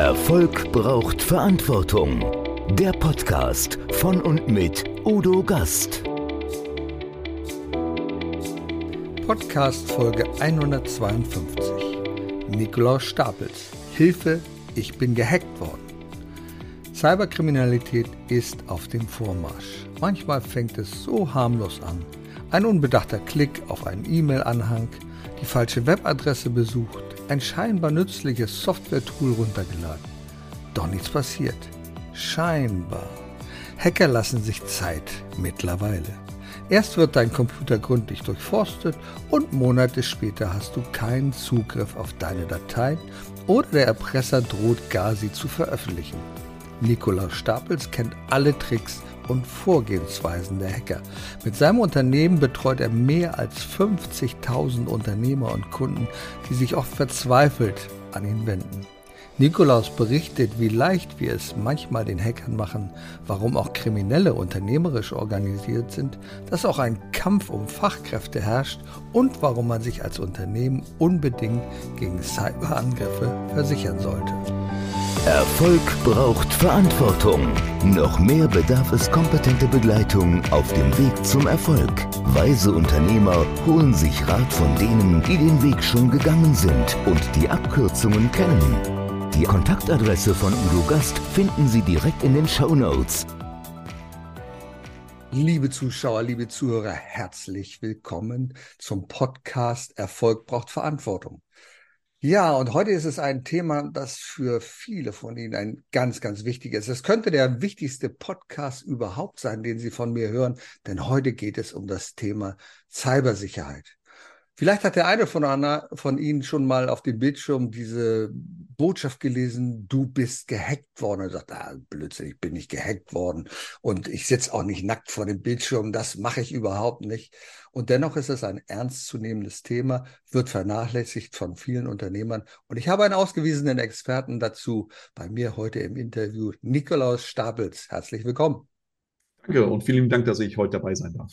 Erfolg braucht Verantwortung. Der Podcast von und mit Udo Gast. Podcast Folge 152. Nikolaus Stapels. Hilfe, ich bin gehackt worden. Cyberkriminalität ist auf dem Vormarsch. Manchmal fängt es so harmlos an. Ein unbedachter Klick auf einen E-Mail-Anhang, die falsche Webadresse besucht, ein scheinbar nützliches Software-Tool runtergeladen. Doch nichts passiert. Scheinbar. Hacker lassen sich Zeit mittlerweile. Erst wird dein Computer gründlich durchforstet und Monate später hast du keinen Zugriff auf deine Dateien oder der Erpresser droht gar sie zu veröffentlichen. Nikolaus Stapels kennt alle Tricks und Vorgehensweisen der Hacker. Mit seinem Unternehmen betreut er mehr als 50.000 Unternehmer und Kunden, die sich oft verzweifelt an ihn wenden. Nikolaus berichtet, wie leicht wir es manchmal den Hackern machen, warum auch Kriminelle unternehmerisch organisiert sind, dass auch ein Kampf um Fachkräfte herrscht und warum man sich als Unternehmen unbedingt gegen Cyberangriffe versichern sollte. Erfolg braucht Verantwortung. Noch mehr bedarf es kompetente Begleitung auf dem Weg zum Erfolg. Weise Unternehmer holen sich Rat von denen, die den Weg schon gegangen sind und die Abkürzungen kennen. Die Kontaktadresse von Udo Gast finden Sie direkt in den Show Notes. Liebe Zuschauer, liebe Zuhörer, herzlich willkommen zum Podcast Erfolg braucht Verantwortung. Ja, und heute ist es ein Thema, das für viele von Ihnen ein ganz, ganz wichtiges ist. Es könnte der wichtigste Podcast überhaupt sein, den Sie von mir hören, denn heute geht es um das Thema Cybersicherheit. Vielleicht hat der eine von, Anna, von Ihnen schon mal auf dem Bildschirm diese Botschaft gelesen, du bist gehackt worden. Und sagt, ah, Blödsinn, ich bin nicht gehackt worden. Und ich sitze auch nicht nackt vor dem Bildschirm. Das mache ich überhaupt nicht. Und dennoch ist es ein ernstzunehmendes Thema, wird vernachlässigt von vielen Unternehmern. Und ich habe einen ausgewiesenen Experten dazu bei mir heute im Interview, Nikolaus Stapels. Herzlich willkommen. Danke und vielen Dank, dass ich heute dabei sein darf.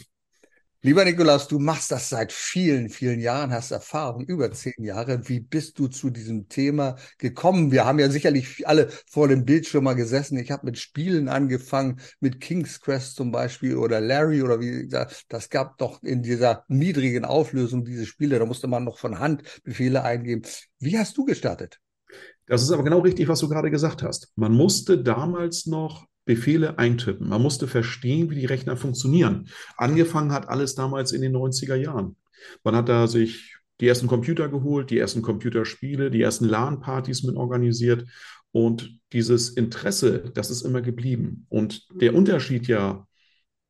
Lieber Nikolaus, du machst das seit vielen, vielen Jahren, hast Erfahrung, über zehn Jahre. Wie bist du zu diesem Thema gekommen? Wir haben ja sicherlich alle vor dem Bildschirm mal gesessen. Ich habe mit Spielen angefangen, mit King's Quest zum Beispiel oder Larry oder wie gesagt, das gab doch in dieser niedrigen Auflösung diese Spiele. Da musste man noch von Hand Befehle eingeben. Wie hast du gestartet? Das ist aber genau richtig, was du gerade gesagt hast. Man musste damals noch Befehle eintippen. Man musste verstehen, wie die Rechner funktionieren. Angefangen hat alles damals in den 90er Jahren. Man hat da sich die ersten Computer geholt, die ersten Computerspiele, die ersten LAN-Partys mit organisiert. Und dieses Interesse, das ist immer geblieben. Und der Unterschied ja,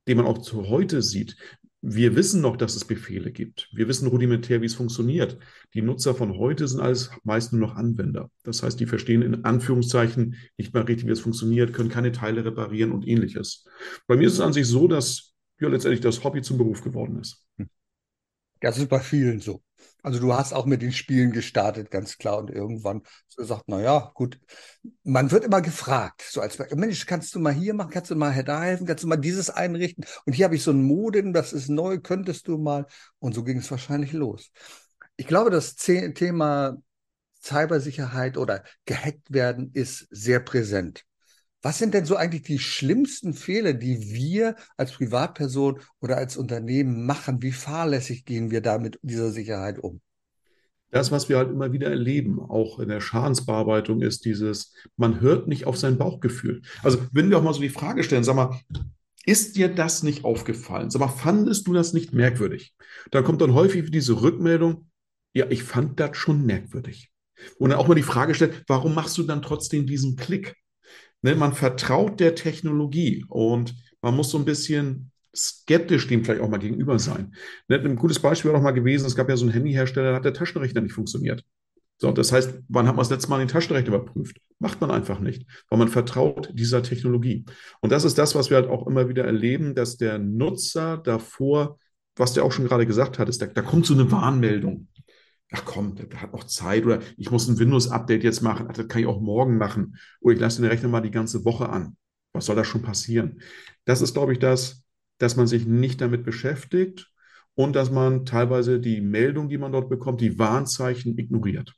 den man auch zu heute sieht, wir wissen noch, dass es Befehle gibt. Wir wissen rudimentär, wie es funktioniert. Die Nutzer von heute sind alles meist nur noch Anwender. Das heißt, die verstehen in Anführungszeichen nicht mal richtig, wie es funktioniert, können keine Teile reparieren und ähnliches. Bei mir ist es an sich so, dass ja letztendlich das Hobby zum Beruf geworden ist. Das ist bei vielen so. Also du hast auch mit den Spielen gestartet, ganz klar, und irgendwann so gesagt, na ja, gut. Man wird immer gefragt, so als Mensch, kannst du mal hier machen, kannst du mal da helfen, kannst du mal dieses einrichten? Und hier habe ich so ein Modem, das ist neu, könntest du mal? Und so ging es wahrscheinlich los. Ich glaube, das Thema Cybersicherheit oder gehackt werden ist sehr präsent. Was sind denn so eigentlich die schlimmsten Fehler, die wir als Privatperson oder als Unternehmen machen? Wie fahrlässig gehen wir da mit dieser Sicherheit um? Das, was wir halt immer wieder erleben, auch in der Schadensbearbeitung, ist dieses, man hört nicht auf sein Bauchgefühl. Also, wenn wir auch mal so die Frage stellen, sag mal, ist dir das nicht aufgefallen? Sag mal, fandest du das nicht merkwürdig? Da kommt dann häufig diese Rückmeldung, ja, ich fand das schon merkwürdig. Und dann auch mal die Frage stellt, warum machst du dann trotzdem diesen Klick? Ne, man vertraut der Technologie und man muss so ein bisschen skeptisch dem vielleicht auch mal gegenüber sein. Ne, ein gutes Beispiel war auch mal gewesen, es gab ja so einen Handyhersteller, da hat der Taschenrechner nicht funktioniert. So, das heißt, wann hat man das letzte Mal den Taschenrechner überprüft? Macht man einfach nicht, weil man vertraut dieser Technologie. Und das ist das, was wir halt auch immer wieder erleben, dass der Nutzer davor, was der auch schon gerade gesagt hat, ist, da, da kommt so eine Warnmeldung ach komm, der hat noch Zeit oder ich muss ein Windows-Update jetzt machen, ach, das kann ich auch morgen machen oder ich lasse den Rechner mal die ganze Woche an. Was soll da schon passieren? Das ist, glaube ich, das, dass man sich nicht damit beschäftigt und dass man teilweise die Meldung, die man dort bekommt, die Warnzeichen ignoriert.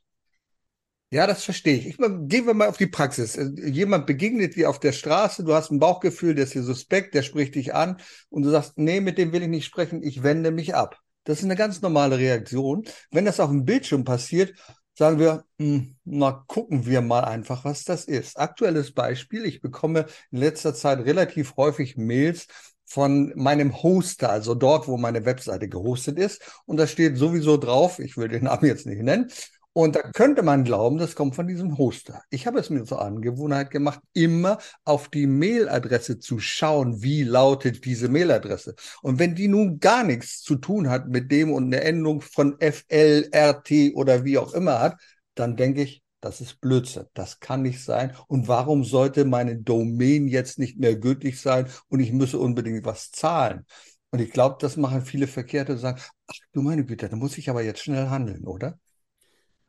Ja, das verstehe ich. ich. Gehen wir mal auf die Praxis. Äh, jemand begegnet dir auf der Straße, du hast ein Bauchgefühl, der ist hier suspekt, der spricht dich an und du sagst, nee, mit dem will ich nicht sprechen, ich wende mich ab. Das ist eine ganz normale Reaktion. Wenn das auf dem Bildschirm passiert, sagen wir, hm, na gucken wir mal einfach, was das ist. Aktuelles Beispiel, ich bekomme in letzter Zeit relativ häufig Mails von meinem Hoster, also dort, wo meine Webseite gehostet ist. Und da steht sowieso drauf, ich will den Namen jetzt nicht nennen, und da könnte man glauben, das kommt von diesem Hoster. Ich habe es mir zur Angewohnheit gemacht, immer auf die Mailadresse zu schauen, wie lautet diese Mailadresse. Und wenn die nun gar nichts zu tun hat mit dem und eine Endung von FL, RT oder wie auch immer hat, dann denke ich, das ist Blödsinn. Das kann nicht sein. Und warum sollte meine Domain jetzt nicht mehr gültig sein und ich müsse unbedingt was zahlen? Und ich glaube, das machen viele Verkehrte und sagen, ach du meine Güte, da muss ich aber jetzt schnell handeln, oder?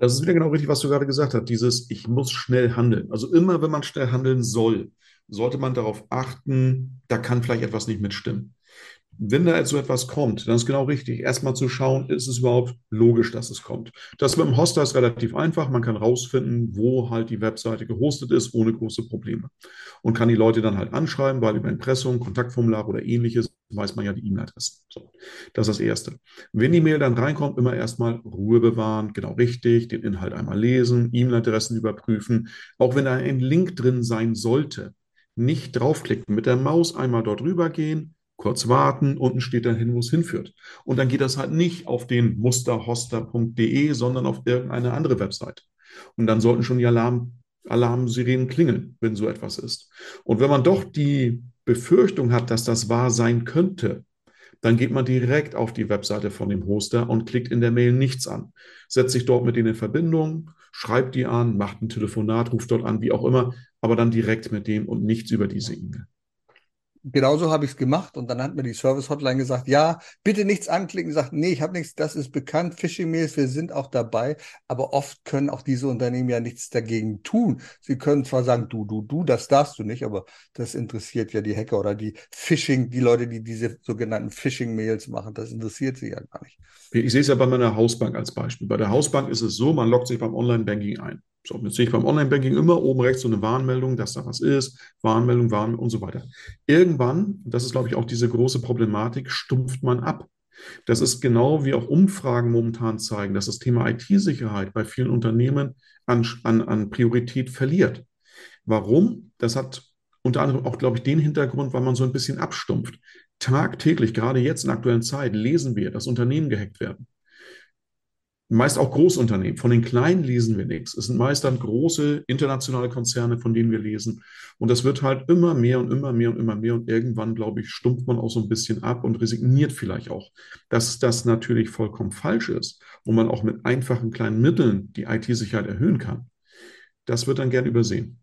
Das ist wieder genau richtig, was du gerade gesagt hast. Dieses, ich muss schnell handeln. Also immer, wenn man schnell handeln soll, sollte man darauf achten, da kann vielleicht etwas nicht mitstimmen wenn da jetzt so etwas kommt, dann ist genau richtig, erstmal zu schauen, ist es überhaupt logisch, dass es kommt. Das mit dem Hoster ist relativ einfach. Man kann rausfinden, wo halt die Webseite gehostet ist, ohne große Probleme. Und kann die Leute dann halt anschreiben, weil über Impressum, Kontaktformular oder ähnliches weiß man ja die E-Mail-Adresse. So, das ist das Erste. Wenn die Mail dann reinkommt, immer erstmal Ruhe bewahren, genau richtig, den Inhalt einmal lesen, E-Mail-Adressen überprüfen. Auch wenn da ein Link drin sein sollte, nicht draufklicken, mit der Maus einmal dort rüber gehen, kurz warten, unten steht dann hin, wo es hinführt. Und dann geht das halt nicht auf den musterhoster.de, sondern auf irgendeine andere Website. Und dann sollten schon die Alarm, Alarmsirenen klingeln, wenn so etwas ist. Und wenn man doch die Befürchtung hat, dass das wahr sein könnte, dann geht man direkt auf die Webseite von dem Hoster und klickt in der Mail nichts an. Setzt sich dort mit denen in Verbindung, schreibt die an, macht ein Telefonat, ruft dort an, wie auch immer, aber dann direkt mit dem und nichts über diese E-Mail genauso habe ich es gemacht und dann hat mir die Service-Hotline gesagt, ja, bitte nichts anklicken. Sagt, nee, ich habe nichts, das ist bekannt, Phishing-Mails, wir sind auch dabei, aber oft können auch diese Unternehmen ja nichts dagegen tun. Sie können zwar sagen, du, du, du, das darfst du nicht, aber das interessiert ja die Hacker oder die Phishing, die Leute, die diese sogenannten Phishing-Mails machen, das interessiert sie ja gar nicht. Ich sehe es ja bei meiner Hausbank als Beispiel. Bei der Hausbank ist es so, man loggt sich beim Online-Banking ein. So, jetzt sehe ich beim Online-Banking immer oben rechts so eine Warnmeldung, dass da was ist, Warnmeldung, Warnmeldung und so weiter. Irgendwann, das ist, glaube ich, auch diese große Problematik, stumpft man ab. Das ist genau wie auch Umfragen momentan zeigen, dass das Thema IT-Sicherheit bei vielen Unternehmen an, an, an Priorität verliert. Warum? Das hat unter anderem auch, glaube ich, den Hintergrund, weil man so ein bisschen abstumpft. Tagtäglich, gerade jetzt in aktuellen Zeit, lesen wir, dass Unternehmen gehackt werden meist auch Großunternehmen. Von den kleinen lesen wir nichts. Es sind meist dann große internationale Konzerne, von denen wir lesen. Und das wird halt immer mehr und immer mehr und immer mehr. Und irgendwann, glaube ich, stumpft man auch so ein bisschen ab und resigniert vielleicht auch. Dass das natürlich vollkommen falsch ist und man auch mit einfachen kleinen Mitteln die IT-Sicherheit erhöhen kann. Das wird dann gern übersehen.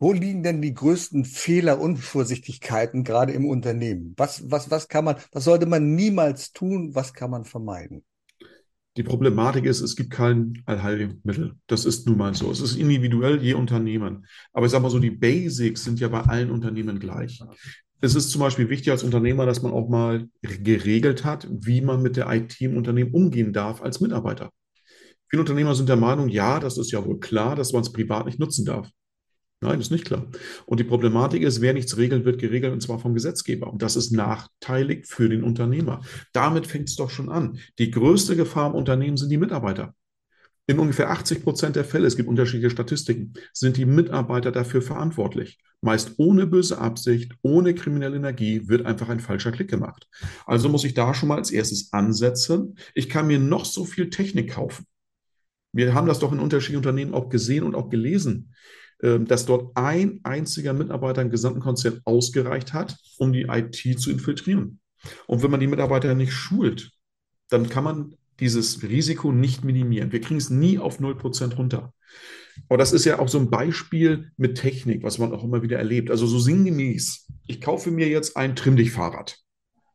Wo liegen denn die größten Fehler und Vorsichtigkeiten gerade im Unternehmen? Was, was, was kann man, was sollte man niemals tun? Was kann man vermeiden? Die Problematik ist, es gibt kein Allheilmittel. Das ist nun mal so. Es ist individuell je Unternehmen. Aber ich sage mal so, die Basics sind ja bei allen Unternehmen gleich. Es ist zum Beispiel wichtig als Unternehmer, dass man auch mal geregelt hat, wie man mit der IT im Unternehmen umgehen darf als Mitarbeiter. Viele Unternehmer sind der Meinung, ja, das ist ja wohl klar, dass man es privat nicht nutzen darf. Nein, ist nicht klar. Und die Problematik ist, wer nichts regelt, wird geregelt und zwar vom Gesetzgeber. Und das ist nachteilig für den Unternehmer. Damit fängt es doch schon an. Die größte Gefahr im Unternehmen sind die Mitarbeiter. In ungefähr 80 Prozent der Fälle, es gibt unterschiedliche Statistiken, sind die Mitarbeiter dafür verantwortlich. Meist ohne böse Absicht, ohne kriminelle Energie wird einfach ein falscher Klick gemacht. Also muss ich da schon mal als erstes ansetzen. Ich kann mir noch so viel Technik kaufen. Wir haben das doch in unterschiedlichen Unternehmen auch gesehen und auch gelesen. Ähm, dass dort ein einziger Mitarbeiter im gesamten Konzern ausgereicht hat, um die IT zu infiltrieren. Und wenn man die Mitarbeiter nicht schult, dann kann man dieses Risiko nicht minimieren. Wir kriegen es nie auf 0% runter. Aber das ist ja auch so ein Beispiel mit Technik, was man auch immer wieder erlebt. Also so sinngemäß, ich kaufe mir jetzt ein Trimmdichtfahrrad.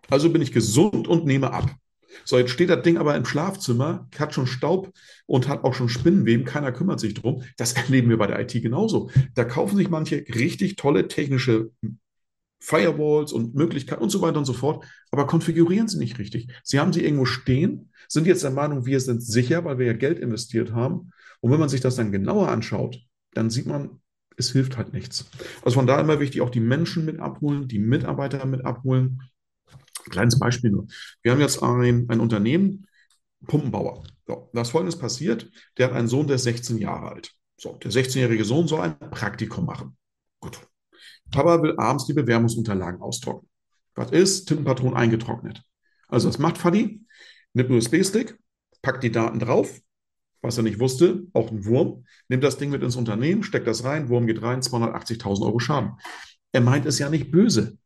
Also bin ich gesund und nehme ab. So, jetzt steht das Ding aber im Schlafzimmer, hat schon Staub und hat auch schon Spinnenweben, keiner kümmert sich drum. Das erleben wir bei der IT genauso. Da kaufen sich manche richtig tolle technische Firewalls und Möglichkeiten und so weiter und so fort, aber konfigurieren sie nicht richtig. Sie haben sie irgendwo stehen, sind jetzt der Meinung, wir sind sicher, weil wir ja Geld investiert haben. Und wenn man sich das dann genauer anschaut, dann sieht man, es hilft halt nichts. Also von daher immer wichtig, auch die Menschen mit abholen, die Mitarbeiter mit abholen. Kleines Beispiel nur. Wir haben jetzt ein, ein Unternehmen, Pumpenbauer. So, da ist Folgendes passiert. Der hat einen Sohn, der ist 16 Jahre alt. So, der 16-jährige Sohn soll ein Praktikum machen. Gut. Papa will abends die Bewerbungsunterlagen austrocknen. Was ist? Tintenpatron eingetrocknet. Also, was macht Fadi? Nimmt einen USB-Stick, packt die Daten drauf, was er nicht wusste, auch ein Wurm, nimmt das Ding mit ins Unternehmen, steckt das rein, Wurm geht rein, 280.000 Euro Schaden. Er meint es ja nicht böse.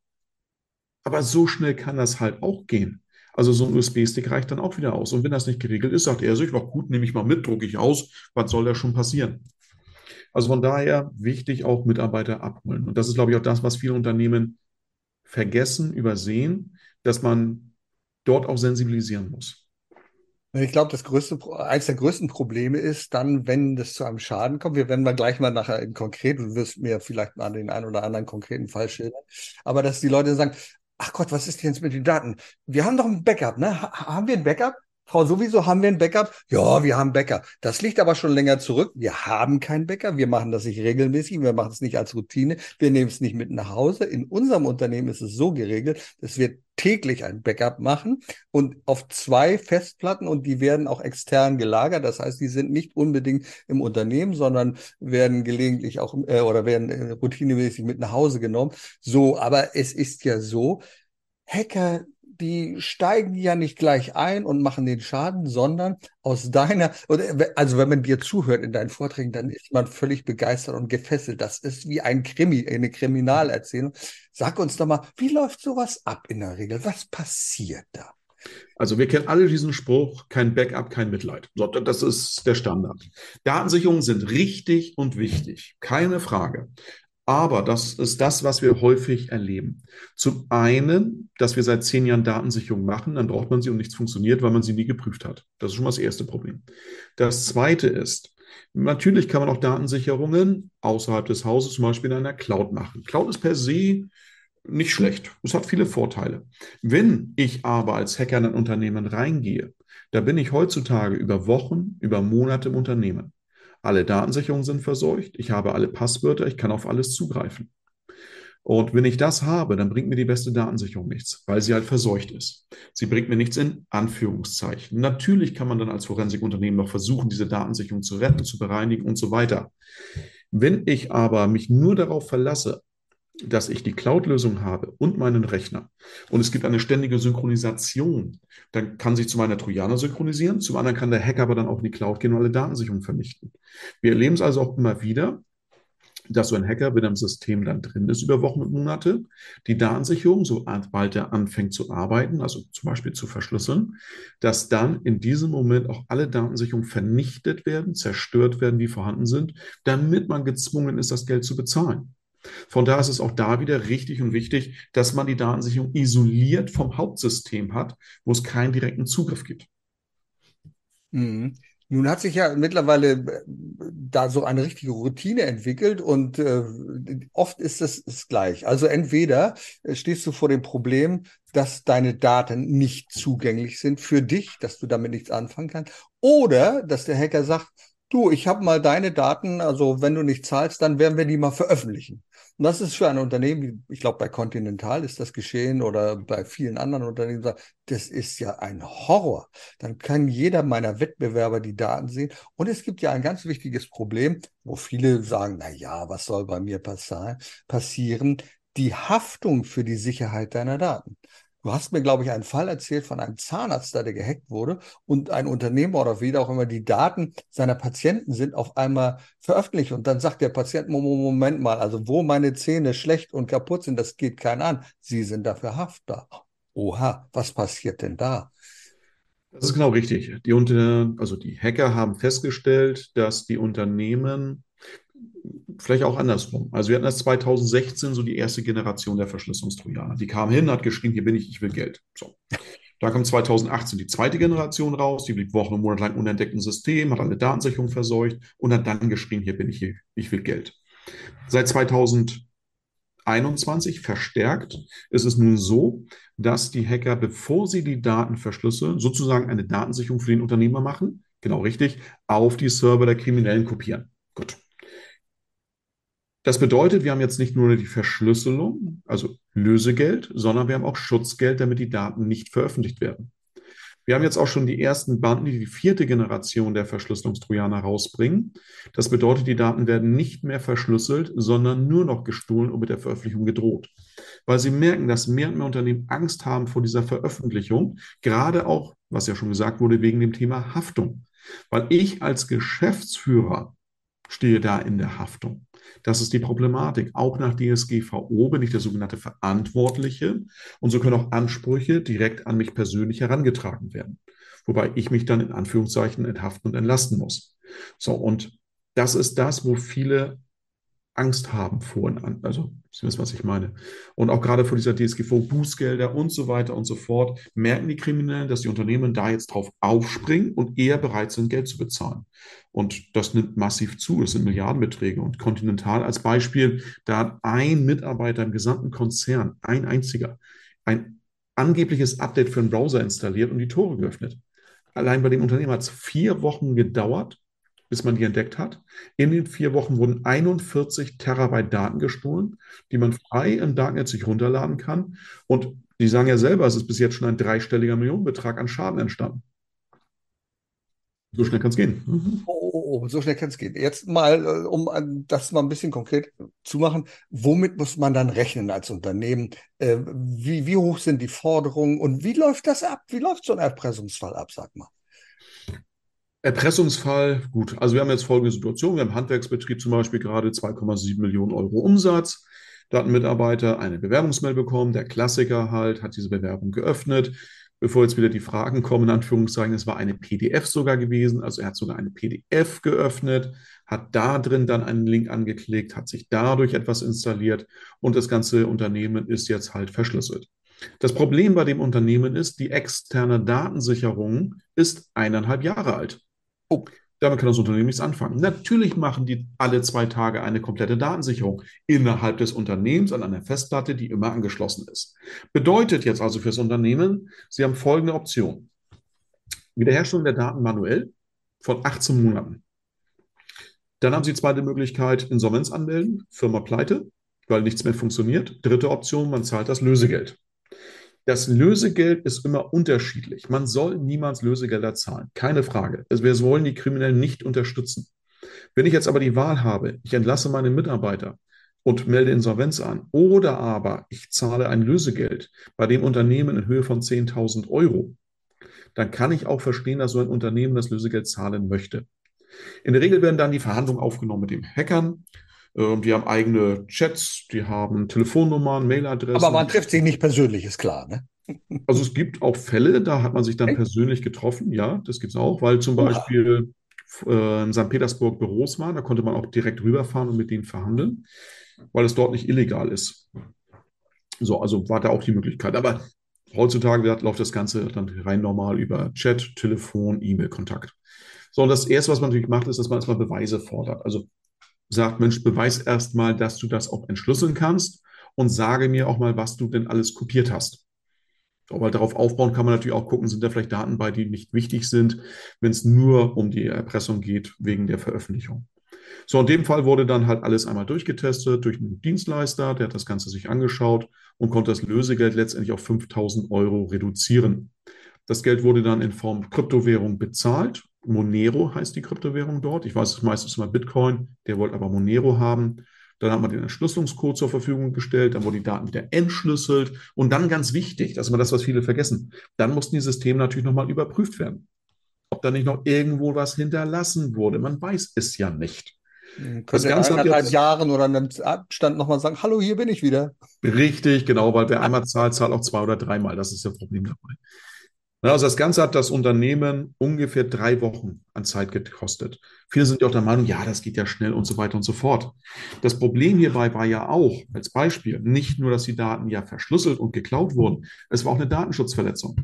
Aber so schnell kann das halt auch gehen. Also so ein USB-Stick reicht dann auch wieder aus. Und wenn das nicht geregelt ist, sagt er sich, noch gut, nehme ich mal mit, drucke ich aus, was soll da schon passieren? Also von daher wichtig auch Mitarbeiter abholen. Und das ist, glaube ich, auch das, was viele Unternehmen vergessen, übersehen, dass man dort auch sensibilisieren muss. Ich glaube, das größte, eines der größten Probleme ist dann, wenn das zu einem Schaden kommt. Wir werden mal gleich mal nachher in konkret, du wirst mir vielleicht mal den einen oder anderen konkreten Fall schildern, aber dass die Leute sagen, ach Gott, was ist denn jetzt mit den Daten? Wir haben doch ein Backup, ne? haben wir ein Backup? Frau, sowieso haben wir ein Backup? Ja, wir haben Backup. Das liegt aber schon länger zurück. Wir haben kein Backup. Wir machen das nicht regelmäßig. Wir machen es nicht als Routine. Wir nehmen es nicht mit nach Hause. In unserem Unternehmen ist es so geregelt, dass wir täglich ein Backup machen und auf zwei Festplatten und die werden auch extern gelagert. Das heißt, die sind nicht unbedingt im Unternehmen, sondern werden gelegentlich auch äh, oder werden äh, routinemäßig mit nach Hause genommen. So, aber es ist ja so, Hacker die steigen ja nicht gleich ein und machen den Schaden, sondern aus deiner, also wenn man dir zuhört in deinen Vorträgen, dann ist man völlig begeistert und gefesselt. Das ist wie ein Krimi, eine Kriminalerzählung. Sag uns doch mal, wie läuft sowas ab in der Regel? Was passiert da? Also wir kennen alle diesen Spruch, kein Backup, kein Mitleid. Das ist der Standard. Datensicherungen sind richtig und wichtig, keine Frage. Aber das ist das, was wir häufig erleben. Zum einen, dass wir seit zehn Jahren Datensicherung machen, dann braucht man sie und nichts funktioniert, weil man sie nie geprüft hat. Das ist schon mal das erste Problem. Das zweite ist, natürlich kann man auch Datensicherungen außerhalb des Hauses, zum Beispiel in einer Cloud machen. Cloud ist per se nicht schlecht. Es hat viele Vorteile. Wenn ich aber als Hacker in ein Unternehmen reingehe, da bin ich heutzutage über Wochen, über Monate im Unternehmen. Alle Datensicherungen sind verseucht, ich habe alle Passwörter, ich kann auf alles zugreifen. Und wenn ich das habe, dann bringt mir die beste Datensicherung nichts, weil sie halt verseucht ist. Sie bringt mir nichts in Anführungszeichen. Natürlich kann man dann als Forensikunternehmen noch versuchen, diese Datensicherung zu retten, zu bereinigen und so weiter. Wenn ich aber mich nur darauf verlasse, dass ich die Cloud-Lösung habe und meinen Rechner und es gibt eine ständige Synchronisation, dann kann sich zum einen der Trojaner synchronisieren, zum anderen kann der Hacker aber dann auch in die Cloud gehen und alle Datensicherungen vernichten. Wir erleben es also auch immer wieder, dass so ein Hacker, wenn er im System dann drin ist über Wochen und Monate, die Datensicherung, sobald er anfängt zu arbeiten, also zum Beispiel zu verschlüsseln, dass dann in diesem Moment auch alle Datensicherungen vernichtet werden, zerstört werden, die vorhanden sind, damit man gezwungen ist, das Geld zu bezahlen. Von daher ist es auch da wieder richtig und wichtig, dass man die Datensicherung isoliert vom Hauptsystem hat, wo es keinen direkten Zugriff gibt. Mhm. Nun hat sich ja mittlerweile äh, da so eine richtige Routine entwickelt und äh, oft ist es, es gleich. Also entweder äh, stehst du vor dem Problem, dass deine Daten nicht zugänglich sind für dich, dass du damit nichts anfangen kannst, oder dass der Hacker sagt, du, ich habe mal deine Daten, also wenn du nicht zahlst, dann werden wir die mal veröffentlichen. Und das ist für ein Unternehmen, ich glaube bei Continental ist das geschehen oder bei vielen anderen Unternehmen, das ist ja ein Horror. Dann kann jeder meiner Wettbewerber die Daten sehen. Und es gibt ja ein ganz wichtiges Problem, wo viele sagen, na ja, was soll bei mir passieren? Die Haftung für die Sicherheit deiner Daten. Du hast mir, glaube ich, einen Fall erzählt von einem Zahnarzt, der gehackt wurde und ein Unternehmer oder wie auch immer die Daten seiner Patienten sind auf einmal veröffentlicht und dann sagt der Patient, Moment mal, also wo meine Zähne schlecht und kaputt sind, das geht keinen an. Sie sind dafür haftbar. Oha, was passiert denn da? Das ist genau richtig. Die, also die Hacker haben festgestellt, dass die Unternehmen vielleicht auch andersrum. Also wir hatten erst 2016 so die erste Generation der Verschlüsselungstrojaner. Die kam hin, hat geschrien, hier bin ich, ich will Geld. So. Da kam 2018 die zweite Generation raus, die blieb Wochen und Monate lang unentdeckt im System, hat alle Datensicherung verseucht und hat dann geschrien, hier bin ich, ich will Geld. Seit 2018 2021 verstärkt ist es nun so, dass die Hacker, bevor sie die Daten verschlüsseln, sozusagen eine Datensicherung für den Unternehmer machen, genau richtig, auf die Server der Kriminellen kopieren. Gut. Das bedeutet, wir haben jetzt nicht nur die Verschlüsselung, also Lösegeld, sondern wir haben auch Schutzgeld, damit die Daten nicht veröffentlicht werden. Wir haben jetzt auch schon die ersten Banden, die die vierte Generation der Verschlüsselungstrojaner rausbringen. Das bedeutet, die Daten werden nicht mehr verschlüsselt, sondern nur noch gestohlen und mit der Veröffentlichung gedroht. Weil sie merken, dass mehr und mehr Unternehmen Angst haben vor dieser Veröffentlichung, gerade auch, was ja schon gesagt wurde, wegen dem Thema Haftung. Weil ich als Geschäftsführer stehe da in der Haftung. Das ist die Problematik. Auch nach DSGVO bin ich der sogenannte Verantwortliche und so können auch Ansprüche direkt an mich persönlich herangetragen werden. Wobei ich mich dann in Anführungszeichen enthaften und entlasten muss. So, und das ist das, wo viele Angst haben vor, also Sie wissen, was ich meine. Und auch gerade vor dieser DSGVO, Bußgelder und so weiter und so fort, merken die Kriminellen, dass die Unternehmen da jetzt drauf aufspringen und eher bereit sind, Geld zu bezahlen. Und das nimmt massiv zu. Es sind Milliardenbeträge. Und Continental als Beispiel, da hat ein Mitarbeiter im gesamten Konzern, ein einziger, ein angebliches Update für einen Browser installiert und die Tore geöffnet. Allein bei dem Unternehmen hat es vier Wochen gedauert, bis man die entdeckt hat. In den vier Wochen wurden 41 Terabyte Daten gestohlen, die man frei im Darknet sich runterladen kann. Und die sagen ja selber, es ist bis jetzt schon ein dreistelliger Millionenbetrag an Schaden entstanden. So schnell kann es gehen. Mhm. Oh, oh, oh, so schnell kann es gehen. Jetzt mal, äh, um das mal ein bisschen konkret zu machen, womit muss man dann rechnen als Unternehmen? Äh, wie, wie hoch sind die Forderungen und wie läuft das ab? Wie läuft so ein Erpressungsfall ab, sag mal? Erpressungsfall, gut. Also wir haben jetzt folgende Situation. Wir haben Handwerksbetrieb zum Beispiel gerade 2,7 Millionen Euro Umsatz. Da hat ein Mitarbeiter eine Bewerbungsmail bekommen. Der Klassiker halt hat diese Bewerbung geöffnet. Bevor jetzt wieder die Fragen kommen, in Anführungszeichen, es war eine PDF sogar gewesen. Also er hat sogar eine PDF geöffnet, hat da drin dann einen Link angeklickt, hat sich dadurch etwas installiert und das ganze Unternehmen ist jetzt halt verschlüsselt. Das Problem bei dem Unternehmen ist, die externe Datensicherung ist eineinhalb Jahre alt. Oh, damit kann das Unternehmen nichts anfangen. Natürlich machen die alle zwei Tage eine komplette Datensicherung innerhalb des Unternehmens an einer Festplatte, die immer angeschlossen ist. Bedeutet jetzt also für das Unternehmen, Sie haben folgende Option. Wiederherstellung der Daten manuell von 18 Monaten. Dann haben Sie zweite Möglichkeit, Insolvenz anmelden, Firma pleite, weil nichts mehr funktioniert. Dritte Option, man zahlt das Lösegeld. Das Lösegeld ist immer unterschiedlich. Man soll niemals Lösegelder zahlen, keine Frage. Also wir wollen die Kriminellen nicht unterstützen. Wenn ich jetzt aber die Wahl habe, ich entlasse meine Mitarbeiter und melde Insolvenz an oder aber ich zahle ein Lösegeld bei dem Unternehmen in Höhe von 10.000 Euro, dann kann ich auch verstehen, dass so ein Unternehmen das Lösegeld zahlen möchte. In der Regel werden dann die Verhandlungen aufgenommen mit den Hackern die haben eigene Chats, die haben Telefonnummern, Mailadressen. Aber man trifft sich nicht persönlich, ist klar, ne? Also es gibt auch Fälle, da hat man sich dann Echt? persönlich getroffen, ja, das gibt es auch, weil zum Beispiel äh, in St. Petersburg Büros waren, da konnte man auch direkt rüberfahren und mit denen verhandeln, weil es dort nicht illegal ist. So, also war da auch die Möglichkeit. Aber heutzutage läuft das Ganze dann rein normal über Chat, Telefon, E-Mail-Kontakt. So, und das Erste, was man natürlich macht, ist, dass man erstmal Beweise fordert. Also sagt, Mensch, beweis erst mal, dass du das auch entschlüsseln kannst und sage mir auch mal, was du denn alles kopiert hast. Aber darauf aufbauen kann man natürlich auch gucken, sind da vielleicht Daten bei, die nicht wichtig sind, wenn es nur um die Erpressung geht wegen der Veröffentlichung. So, in dem Fall wurde dann halt alles einmal durchgetestet durch einen Dienstleister, der hat das Ganze sich angeschaut und konnte das Lösegeld letztendlich auf 5000 Euro reduzieren. Das Geld wurde dann in Form Kryptowährung bezahlt Monero heißt die Kryptowährung dort. Ich weiß, es meistens immer Bitcoin, der wollte aber Monero haben. Dann hat man den Entschlüsselungscode zur Verfügung gestellt, dann wurden die Daten wieder entschlüsselt und dann ganz wichtig, das ist immer das, was viele vergessen, dann mussten die Systeme natürlich nochmal überprüft werden. Ob da nicht noch irgendwo was hinterlassen wurde. Man weiß es ja nicht. Hm, das Ganze in eineinhalb Jahren oder einem Abstand nochmal sagen, hallo, hier bin ich wieder. Richtig, genau, weil wer einmal zahlt, zahlt auch zwei oder dreimal. Das ist das Problem dabei. Also das Ganze hat das Unternehmen ungefähr drei Wochen an Zeit gekostet. Viele sind ja auch der Meinung, ja, das geht ja schnell und so weiter und so fort. Das Problem hierbei war ja auch, als Beispiel, nicht nur, dass die Daten ja verschlüsselt und geklaut wurden, es war auch eine Datenschutzverletzung.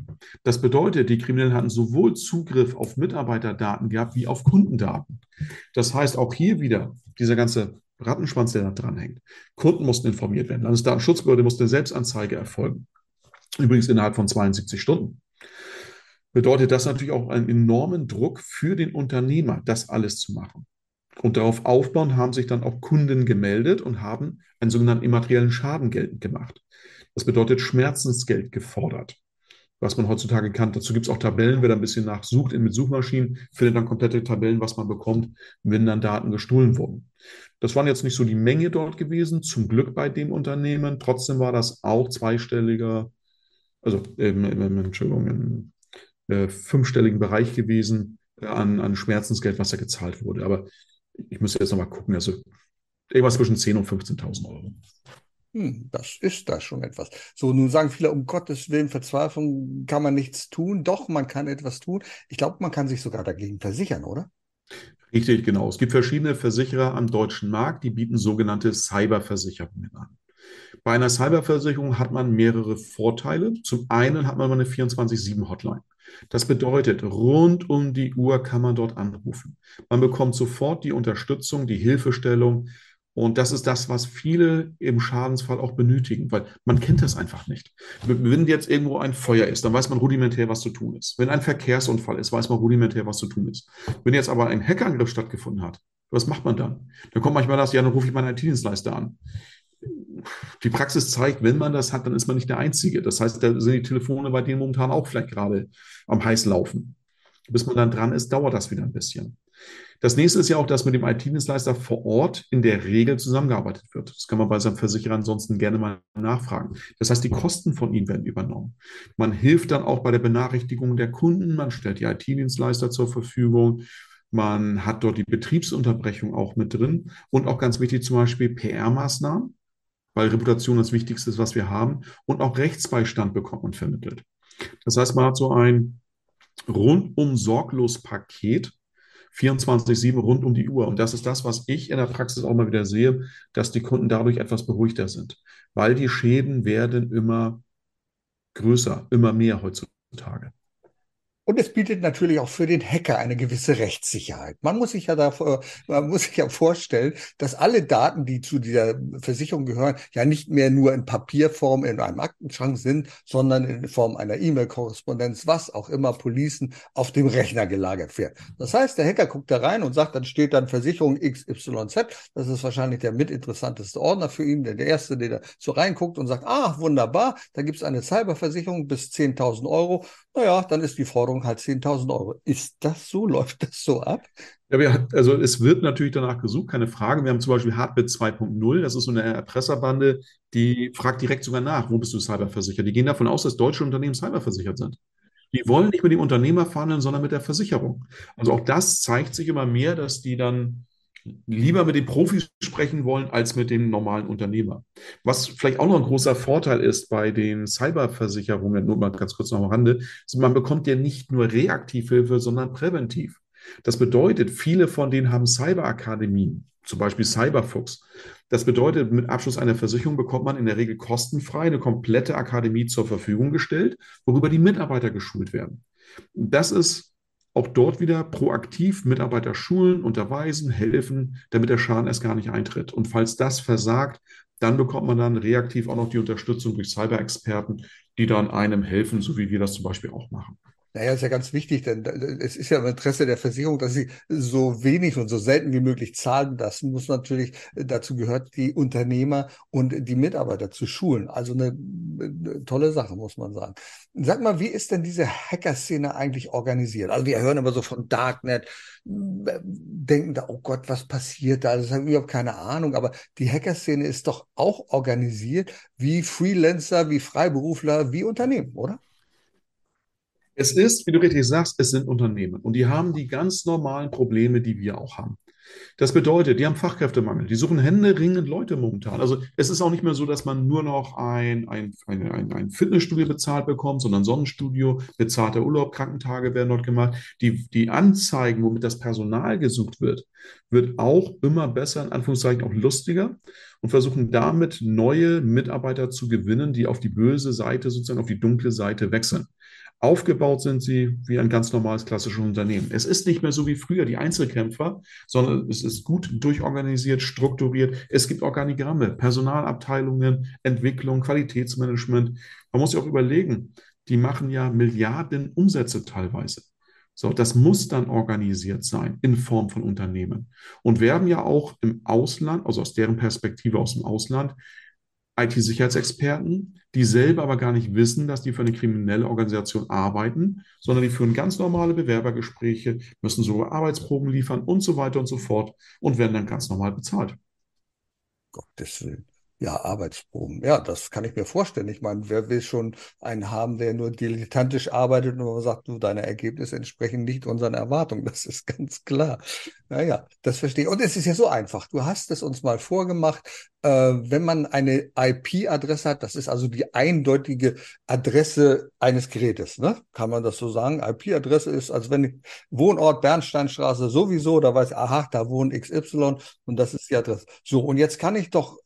Das bedeutet, die Kriminellen hatten sowohl Zugriff auf Mitarbeiterdaten gehabt wie auf Kundendaten. Das heißt, auch hier wieder dieser ganze Rattenschwanz, der da dranhängt. Kunden mussten informiert werden. Landesdatenschutzbehörde musste eine Selbstanzeige erfolgen. Übrigens innerhalb von 72 Stunden. Bedeutet das natürlich auch einen enormen Druck für den Unternehmer, das alles zu machen. Und darauf aufbauen haben sich dann auch Kunden gemeldet und haben einen sogenannten immateriellen Schaden geltend gemacht. Das bedeutet Schmerzensgeld gefordert, was man heutzutage kann. Dazu gibt es auch Tabellen, wer da ein bisschen nachsucht mit Suchmaschinen, findet dann komplette Tabellen, was man bekommt, wenn dann Daten gestohlen wurden. Das waren jetzt nicht so die Menge dort gewesen, zum Glück bei dem Unternehmen. Trotzdem war das auch zweistelliger, also ähm, Entschuldigung, im äh, fünfstelligen Bereich gewesen äh, an, an Schmerzensgeld, was da gezahlt wurde. Aber ich muss jetzt nochmal gucken, also irgendwas zwischen 10.000 und 15.000 Euro. Hm, das ist da schon etwas. So, nun sagen viele, um Gottes Willen, Verzweiflung kann man nichts tun. Doch, man kann etwas tun. Ich glaube, man kann sich sogar dagegen versichern, oder? Richtig, genau. Es gibt verschiedene Versicherer am deutschen Markt, die bieten sogenannte Cyberversicherungen an. Bei einer Cyberversicherung hat man mehrere Vorteile. Zum einen hat man eine 24-7-Hotline. Das bedeutet, rund um die Uhr kann man dort anrufen. Man bekommt sofort die Unterstützung, die Hilfestellung. Und das ist das, was viele im Schadensfall auch benötigen, weil man kennt das einfach nicht. Wenn jetzt irgendwo ein Feuer ist, dann weiß man rudimentär, was zu tun ist. Wenn ein Verkehrsunfall ist, weiß man rudimentär, was zu tun ist. Wenn jetzt aber ein Hackerangriff stattgefunden hat, was macht man dann? Dann kommt manchmal das, ja, dann rufe ich meinen IT-Dienstleister an die Praxis zeigt, wenn man das hat, dann ist man nicht der Einzige. Das heißt, da sind die Telefone bei denen momentan auch vielleicht gerade am heiß laufen. Bis man dann dran ist, dauert das wieder ein bisschen. Das nächste ist ja auch, dass mit dem IT-Dienstleister vor Ort in der Regel zusammengearbeitet wird. Das kann man bei seinem Versicherer ansonsten gerne mal nachfragen. Das heißt, die Kosten von ihm werden übernommen. Man hilft dann auch bei der Benachrichtigung der Kunden. Man stellt die IT-Dienstleister zur Verfügung. Man hat dort die Betriebsunterbrechung auch mit drin und auch ganz wichtig zum Beispiel PR-Maßnahmen weil Reputation das Wichtigste ist, was wir haben. Und auch Rechtsbeistand bekommt man vermittelt. Das heißt, man hat so ein rundum sorglos Paket, 24-7 rund um die Uhr. Und das ist das, was ich in der Praxis auch mal wieder sehe, dass die Kunden dadurch etwas beruhigter sind, weil die Schäden werden immer größer, immer mehr heutzutage. Und es bietet natürlich auch für den Hacker eine gewisse Rechtssicherheit. Man muss sich ja davor, man muss sich ja vorstellen, dass alle Daten, die zu dieser Versicherung gehören, ja nicht mehr nur in Papierform in einem Aktenschrank sind, sondern in Form einer E-Mail-Korrespondenz, was auch immer Policen auf dem Rechner gelagert wird. Das heißt, der Hacker guckt da rein und sagt, dann steht dann Versicherung XYZ. Das ist wahrscheinlich der mitinteressanteste Ordner für ihn, der, der erste, der da so reinguckt und sagt, ah, wunderbar, da gibt es eine Cyberversicherung bis 10.000 Euro. Naja, dann ist die Forderung Forderung halt 10.000 Euro. Ist das so? Läuft das so ab? Ja, wir, also es wird natürlich danach gesucht, keine Frage. Wir haben zum Beispiel Hardbit 2.0, das ist so eine Erpresserbande, die fragt direkt sogar nach, wo bist du cyberversichert? Die gehen davon aus, dass deutsche Unternehmen cyberversichert sind. Die wollen nicht mit dem Unternehmer verhandeln, sondern mit der Versicherung. Also auch das zeigt sich immer mehr, dass die dann lieber mit den Profis sprechen wollen als mit dem normalen Unternehmer. Was vielleicht auch noch ein großer Vorteil ist bei den Cyberversicherungen, nur mal ganz kurz noch am Rande, ist, man bekommt ja nicht nur Reaktivhilfe, sondern präventiv. Das bedeutet, viele von denen haben Cyberakademien, zum Beispiel Cyberfuchs. Das bedeutet, mit Abschluss einer Versicherung bekommt man in der Regel kostenfrei eine komplette Akademie zur Verfügung gestellt, worüber die Mitarbeiter geschult werden. Das ist auch dort wieder proaktiv Mitarbeiter schulen, unterweisen, helfen, damit der Schaden erst gar nicht eintritt. Und falls das versagt, dann bekommt man dann reaktiv auch noch die Unterstützung durch Cyber-Experten, die dann einem helfen, so wie wir das zum Beispiel auch machen. Naja, ist ja ganz wichtig, denn es ist ja im Interesse der Versicherung, dass sie so wenig und so selten wie möglich zahlen. Das muss natürlich, dazu gehört, die Unternehmer und die Mitarbeiter zu schulen. Also eine, eine tolle Sache, muss man sagen. Sag mal, wie ist denn diese Hacker-Szene eigentlich organisiert? Also wir hören immer so von Darknet, denken da, oh Gott, was passiert da? Das haben überhaupt keine Ahnung. Aber die Hacker-Szene ist doch auch organisiert wie Freelancer, wie Freiberufler, wie Unternehmen, oder? Es ist, wie du richtig sagst, es sind Unternehmen und die haben die ganz normalen Probleme, die wir auch haben. Das bedeutet, die haben Fachkräftemangel, die suchen händeringend Leute momentan. Also es ist auch nicht mehr so, dass man nur noch ein, ein, ein, ein Fitnessstudio bezahlt bekommt, sondern Sonnenstudio, bezahlter Urlaub, Krankentage werden dort gemacht. Die, die Anzeigen, womit das Personal gesucht wird, wird auch immer besser, in Anführungszeichen auch lustiger und versuchen damit neue Mitarbeiter zu gewinnen, die auf die böse Seite, sozusagen auf die dunkle Seite wechseln. Aufgebaut sind sie wie ein ganz normales klassisches Unternehmen. Es ist nicht mehr so wie früher die Einzelkämpfer, sondern es ist gut durchorganisiert, strukturiert. Es gibt Organigramme, Personalabteilungen, Entwicklung, Qualitätsmanagement. Man muss sich auch überlegen, die machen ja Milliarden Umsätze teilweise. So, das muss dann organisiert sein in Form von Unternehmen. Und wir haben ja auch im Ausland, also aus deren Perspektive aus dem Ausland, IT-Sicherheitsexperten, die selber aber gar nicht wissen, dass die für eine kriminelle Organisation arbeiten, sondern die führen ganz normale Bewerbergespräche, müssen so Arbeitsproben liefern und so weiter und so fort und werden dann ganz normal bezahlt. Gottes Willen. Ja, Arbeitsproben. Ja, das kann ich mir vorstellen. Ich meine, wer will schon einen haben, der nur dilettantisch arbeitet und sagt, du, deine Ergebnisse entsprechen nicht unseren Erwartungen. Das ist ganz klar. Naja, das verstehe ich. Und es ist ja so einfach. Du hast es uns mal vorgemacht. Äh, wenn man eine IP-Adresse hat, das ist also die eindeutige Adresse eines Gerätes, ne? Kann man das so sagen? IP-Adresse ist, als wenn Wohnort Bernsteinstraße sowieso, da weiß ich, aha, da wohnt XY und das ist die Adresse. So, und jetzt kann ich doch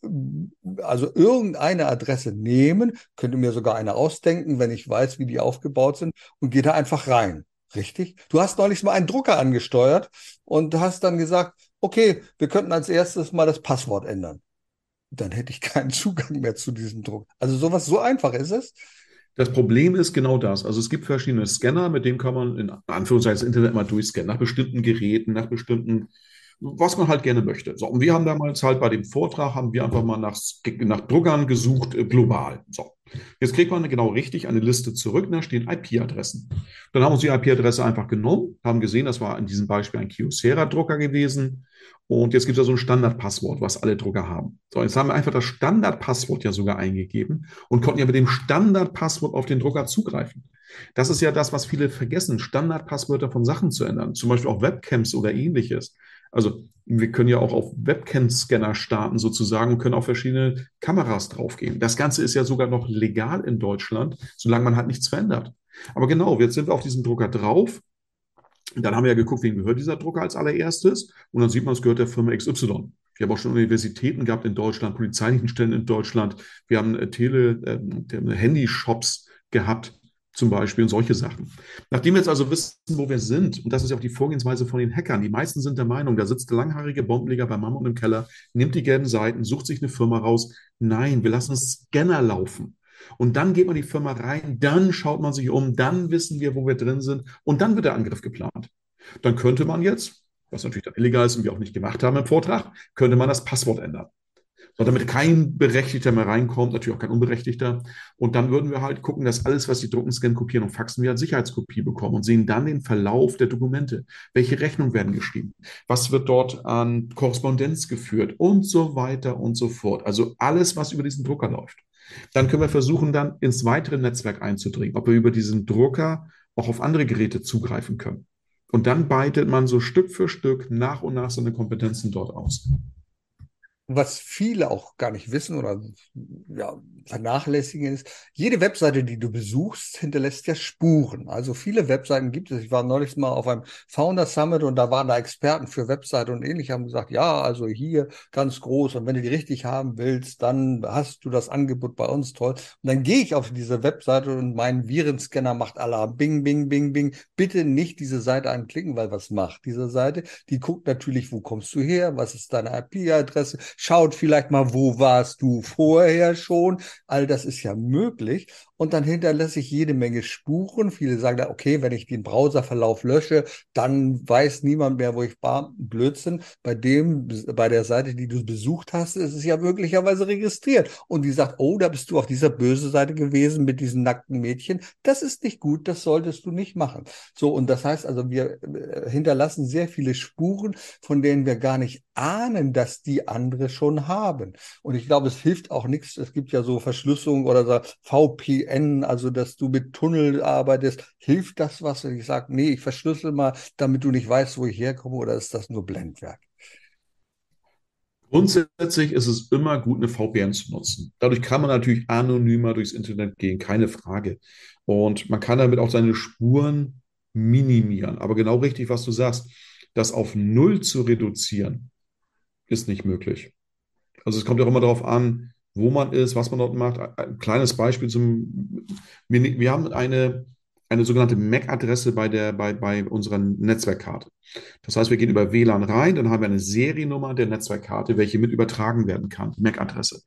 also irgendeine Adresse nehmen, könnte mir sogar eine ausdenken, wenn ich weiß, wie die aufgebaut sind und gehe da einfach rein. Richtig? Du hast neulich mal einen Drucker angesteuert und hast dann gesagt, okay, wir könnten als erstes mal das Passwort ändern. Dann hätte ich keinen Zugang mehr zu diesem Druck. Also sowas, so einfach ist es. Das Problem ist genau das. Also es gibt verschiedene Scanner, mit denen kann man in Anführungszeichen das Internet mal durchscannen, nach bestimmten Geräten, nach bestimmten was man halt gerne möchte. So, und wir haben damals halt bei dem Vortrag, haben wir einfach mal nach, nach Druckern gesucht, äh, global. So. Jetzt kriegt man genau richtig eine Liste zurück, da stehen IP-Adressen. Dann haben wir uns die IP-Adresse einfach genommen, haben gesehen, das war in diesem Beispiel ein Kyocera-Drucker gewesen. Und jetzt gibt es ja so ein Standardpasswort, was alle Drucker haben. So, jetzt haben wir einfach das Standardpasswort ja sogar eingegeben und konnten ja mit dem Standardpasswort auf den Drucker zugreifen. Das ist ja das, was viele vergessen, Standardpasswörter von Sachen zu ändern, zum Beispiel auch Webcams oder ähnliches. Also wir können ja auch auf Webcam-Scanner starten sozusagen und können auf verschiedene Kameras draufgehen. Das Ganze ist ja sogar noch legal in Deutschland, solange man halt nichts verändert. Aber genau, jetzt sind wir auf diesem Drucker drauf. Dann haben wir ja geguckt, wem gehört dieser Drucker als allererstes. Und dann sieht man, es gehört der Firma XY. Wir haben auch schon Universitäten gehabt in Deutschland, polizeilichen Stellen in Deutschland. Wir haben äh, Tele, äh, gehabt zum Beispiel und solche Sachen. Nachdem wir jetzt also wissen, wo wir sind, und das ist ja auch die Vorgehensweise von den Hackern, die meisten sind der Meinung, da sitzt der langhaarige Bombenleger bei Mammon im Keller, nimmt die gelben Seiten, sucht sich eine Firma raus. Nein, wir lassen Scanner laufen. Und dann geht man die Firma rein, dann schaut man sich um, dann wissen wir, wo wir drin sind und dann wird der Angriff geplant. Dann könnte man jetzt, was natürlich dann illegal ist und wir auch nicht gemacht haben im Vortrag, könnte man das Passwort ändern so, damit kein Berechtigter mehr reinkommt, natürlich auch kein Unberechtigter. Und dann würden wir halt gucken, dass alles, was die drucken, scannen, kopieren und faxen, wir als Sicherheitskopie bekommen und sehen dann den Verlauf der Dokumente. Welche Rechnungen werden geschrieben? Was wird dort an Korrespondenz geführt? Und so weiter und so fort. Also alles, was über diesen Drucker läuft. Dann können wir versuchen, dann ins weitere Netzwerk einzudringen, ob wir über diesen Drucker auch auf andere Geräte zugreifen können. Und dann beitet man so Stück für Stück nach und nach seine Kompetenzen dort aus was viele auch gar nicht wissen oder ja, vernachlässigen ist, jede Webseite, die du besuchst, hinterlässt ja Spuren. Also viele Webseiten gibt es. Ich war neulich mal auf einem Founder Summit und da waren da Experten für Webseite und ähnlich haben gesagt, ja, also hier ganz groß und wenn du die richtig haben willst, dann hast du das Angebot bei uns toll. Und dann gehe ich auf diese Webseite und mein Virenscanner macht Alarm. Bing, bing, bing, bing. Bitte nicht diese Seite anklicken, weil was macht diese Seite? Die guckt natürlich, wo kommst du her? Was ist deine IP-Adresse? schaut vielleicht mal, wo warst du vorher schon. All das ist ja möglich. Und dann hinterlasse ich jede Menge Spuren. Viele sagen da, okay, wenn ich den Browserverlauf lösche, dann weiß niemand mehr, wo ich war. Blödsinn. Bei dem, bei der Seite, die du besucht hast, ist es ja möglicherweise registriert. Und die sagt, oh, da bist du auf dieser böse Seite gewesen mit diesen nackten Mädchen. Das ist nicht gut. Das solltest du nicht machen. So. Und das heißt also, wir äh, hinterlassen sehr viele Spuren, von denen wir gar nicht ahnen, dass die andere schon haben. Und ich glaube, es hilft auch nichts. Es gibt ja so Verschlüsselung oder so VPN VPN, also dass du mit Tunnel arbeitest, hilft das was? Und ich sage, nee, ich verschlüssel mal, damit du nicht weißt, wo ich herkomme, oder ist das nur Blendwerk? Grundsätzlich ist es immer gut, eine VPN zu nutzen. Dadurch kann man natürlich anonymer durchs Internet gehen, keine Frage. Und man kann damit auch seine Spuren minimieren. Aber genau richtig, was du sagst, das auf Null zu reduzieren, ist nicht möglich. Also es kommt ja auch immer darauf an, wo man ist, was man dort macht. Ein kleines Beispiel zum, wir, wir haben eine eine sogenannte MAC-Adresse bei, der, bei, bei unserer Netzwerkkarte. Das heißt, wir gehen über WLAN rein, dann haben wir eine Seriennummer der Netzwerkkarte, welche mit übertragen werden kann, MAC-Adresse.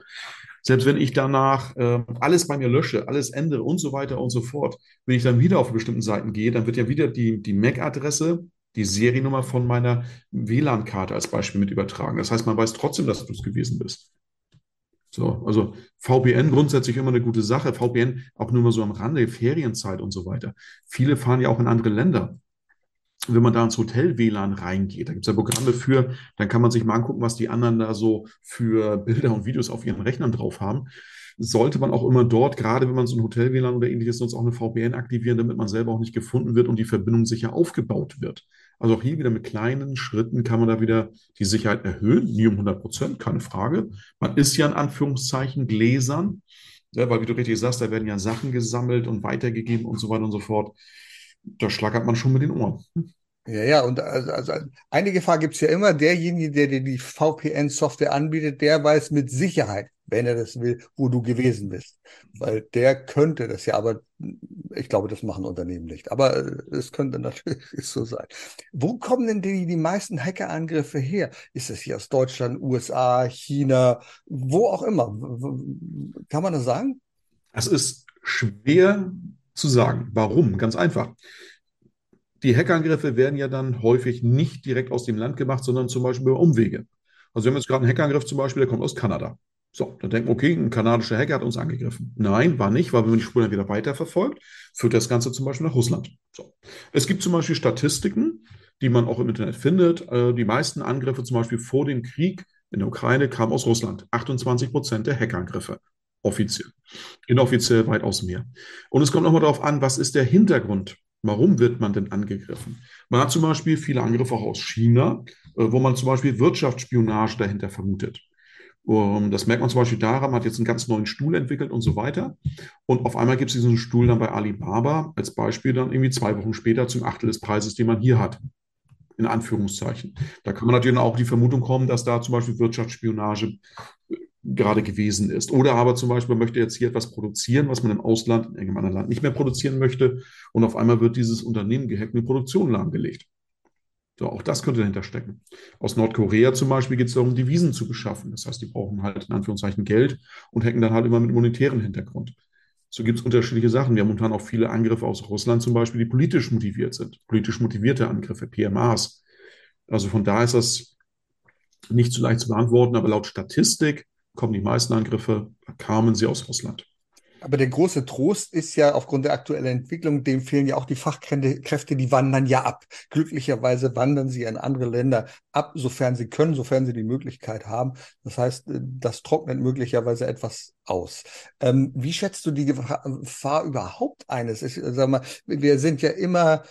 Selbst wenn ich danach äh, alles bei mir lösche, alles ändere und so weiter und so fort, wenn ich dann wieder auf bestimmten Seiten gehe, dann wird ja wieder die, die MAC-Adresse, die Seriennummer von meiner WLAN-Karte als Beispiel mit übertragen. Das heißt, man weiß trotzdem, dass du es gewesen bist. So, also VPN grundsätzlich immer eine gute Sache. VPN auch nur mal so am Rande, Ferienzeit und so weiter. Viele fahren ja auch in andere Länder. Wenn man da ins Hotel-WLAN reingeht, da gibt es ja Programme für, dann kann man sich mal angucken, was die anderen da so für Bilder und Videos auf ihren Rechnern drauf haben. Sollte man auch immer dort, gerade wenn man so ein Hotel-WLAN oder ähnliches nutzt, auch eine VPN aktivieren, damit man selber auch nicht gefunden wird und die Verbindung sicher aufgebaut wird. Also auch hier wieder mit kleinen Schritten kann man da wieder die Sicherheit erhöhen. Nie um 100 Prozent, keine Frage. Man ist ja in Anführungszeichen Gläsern, ja, weil wie du richtig sagst, da werden ja Sachen gesammelt und weitergegeben und so weiter und so fort. Da schlagert man schon mit den Ohren. Ja, ja, und also, also eine Gefahr gibt es ja immer. Derjenige, der dir die VPN-Software anbietet, der weiß mit Sicherheit, wenn er das will, wo du gewesen bist. Weil der könnte das ja, aber ich glaube, das machen Unternehmen nicht. Aber äh, es könnte natürlich so sein. Wo kommen denn die, die meisten Hackerangriffe her? Ist es hier aus Deutschland, USA, China, wo auch immer? Kann man das sagen? Es ist schwer zu sagen. Warum? Ganz einfach die Hackerangriffe werden ja dann häufig nicht direkt aus dem Land gemacht, sondern zum Beispiel über Umwege. Also wir haben jetzt gerade einen Hackerangriff zum Beispiel, der kommt aus Kanada. So, dann denken wir, okay, ein kanadischer Hacker hat uns angegriffen. Nein, war nicht, weil wenn man die Spuren dann wieder weiterverfolgt, führt das Ganze zum Beispiel nach Russland. So. Es gibt zum Beispiel Statistiken, die man auch im Internet findet. Äh, die meisten Angriffe zum Beispiel vor dem Krieg in der Ukraine kamen aus Russland. 28 Prozent der Hackerangriffe. Offiziell. Inoffiziell weitaus mehr. Und es kommt nochmal darauf an, was ist der Hintergrund Warum wird man denn angegriffen? Man hat zum Beispiel viele Angriffe auch aus China, äh, wo man zum Beispiel Wirtschaftsspionage dahinter vermutet. Das merkt man zum Beispiel daran, man hat jetzt einen ganz neuen Stuhl entwickelt und so weiter. Und auf einmal gibt es diesen Stuhl dann bei Alibaba als Beispiel dann irgendwie zwei Wochen später zum Achtel des Preises, den man hier hat. In Anführungszeichen. Da kann man natürlich auch die Vermutung kommen, dass da zum Beispiel Wirtschaftsspionage gerade gewesen ist. Oder aber zum Beispiel, möchte jetzt hier etwas produzieren, was man im Ausland, in irgendeinem anderen Land nicht mehr produzieren möchte. Und auf einmal wird dieses Unternehmen gehackt und die Produktion lahmgelegt. So, auch das könnte dahinter stecken. Aus Nordkorea zum Beispiel geht es darum, Devisen zu beschaffen. Das heißt, die brauchen halt in Anführungszeichen Geld und hacken dann halt immer mit monetären Hintergrund. So gibt es unterschiedliche Sachen. Wir haben momentan auch viele Angriffe aus Russland zum Beispiel, die politisch motiviert sind. Politisch motivierte Angriffe, PMAs. Also von da ist das nicht so leicht zu beantworten, aber laut Statistik kommen die meisten Angriffe, kamen sie aus Russland. Aber der große Trost ist ja aufgrund der aktuellen Entwicklung, dem fehlen ja auch die Fachkräfte, die wandern ja ab. Glücklicherweise wandern sie in andere Länder ab, sofern sie können, sofern sie die Möglichkeit haben. Das heißt, äh, das trocknet möglicherweise etwas aus. Ähm, wie schätzt du die Gefahr überhaupt eines? Ich sag mal, wir sind ja immer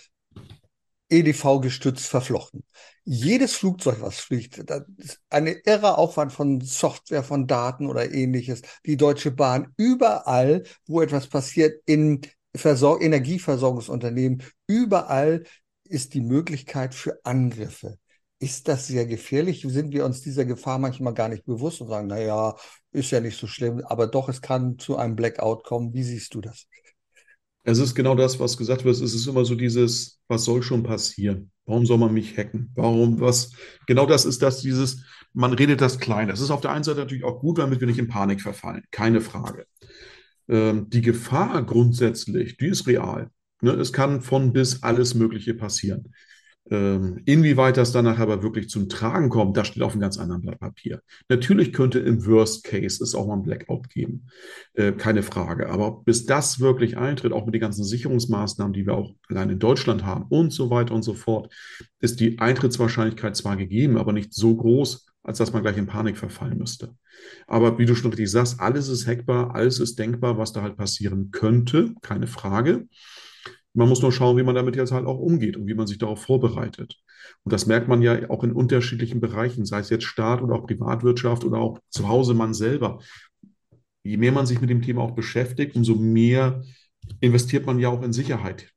EDV gestützt verflochten. Jedes Flugzeug, was fliegt, das ist eine irre Aufwand von Software, von Daten oder ähnliches. Die Deutsche Bahn, überall, wo etwas passiert, in Versor Energieversorgungsunternehmen, überall ist die Möglichkeit für Angriffe. Ist das sehr gefährlich? Sind wir uns dieser Gefahr manchmal gar nicht bewusst und sagen, na ja, ist ja nicht so schlimm, aber doch, es kann zu einem Blackout kommen. Wie siehst du das? Es ist genau das, was gesagt wird. Es ist immer so dieses, was soll schon passieren? Warum soll man mich hacken? Warum, was? Genau das ist das, dieses, man redet das klein. Das ist auf der einen Seite natürlich auch gut, damit wir nicht in Panik verfallen. Keine Frage. Ähm, die Gefahr grundsätzlich, die ist real. Ne? Es kann von bis alles Mögliche passieren. Ähm, inwieweit das danach aber wirklich zum Tragen kommt, das steht auf einem ganz anderen Blatt Papier. Natürlich könnte im Worst Case es auch mal ein Blackout geben, äh, keine Frage. Aber bis das wirklich eintritt, auch mit den ganzen Sicherungsmaßnahmen, die wir auch allein in Deutschland haben und so weiter und so fort, ist die Eintrittswahrscheinlichkeit zwar gegeben, aber nicht so groß, als dass man gleich in Panik verfallen müsste. Aber wie du schon richtig sagst, alles ist hackbar, alles ist denkbar, was da halt passieren könnte, keine Frage. Man muss nur schauen, wie man damit jetzt halt auch umgeht und wie man sich darauf vorbereitet. Und das merkt man ja auch in unterschiedlichen Bereichen, sei es jetzt Staat oder auch Privatwirtschaft oder auch zu Hause man selber. Je mehr man sich mit dem Thema auch beschäftigt, umso mehr investiert man ja auch in Sicherheit.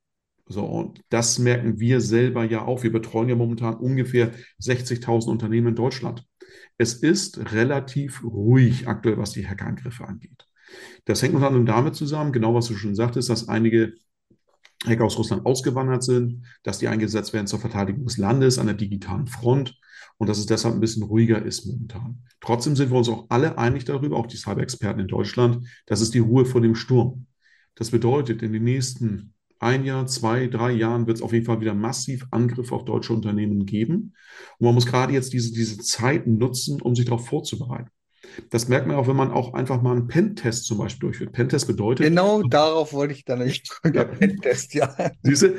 So, und das merken wir selber ja auch. Wir betreuen ja momentan ungefähr 60.000 Unternehmen in Deutschland. Es ist relativ ruhig aktuell, was die Hackerangriffe angeht. Das hängt unter anderem damit zusammen, genau was du schon sagtest, dass einige Hacker aus Russland ausgewandert sind, dass die eingesetzt werden zur Verteidigung des Landes an der digitalen Front und dass es deshalb ein bisschen ruhiger ist momentan. Trotzdem sind wir uns auch alle einig darüber, auch die Cyber-Experten in Deutschland, das ist die Ruhe vor dem Sturm. Das bedeutet, in den nächsten ein Jahr, zwei, drei Jahren wird es auf jeden Fall wieder massiv Angriffe auf deutsche Unternehmen geben. Und man muss gerade jetzt diese, diese Zeit nutzen, um sich darauf vorzubereiten. Das merkt man auch, wenn man auch einfach mal einen Pentest zum Beispiel durchführt. Pentest bedeutet. Genau darauf wollte ich dann nicht ja. Pentest, ja. Siehste,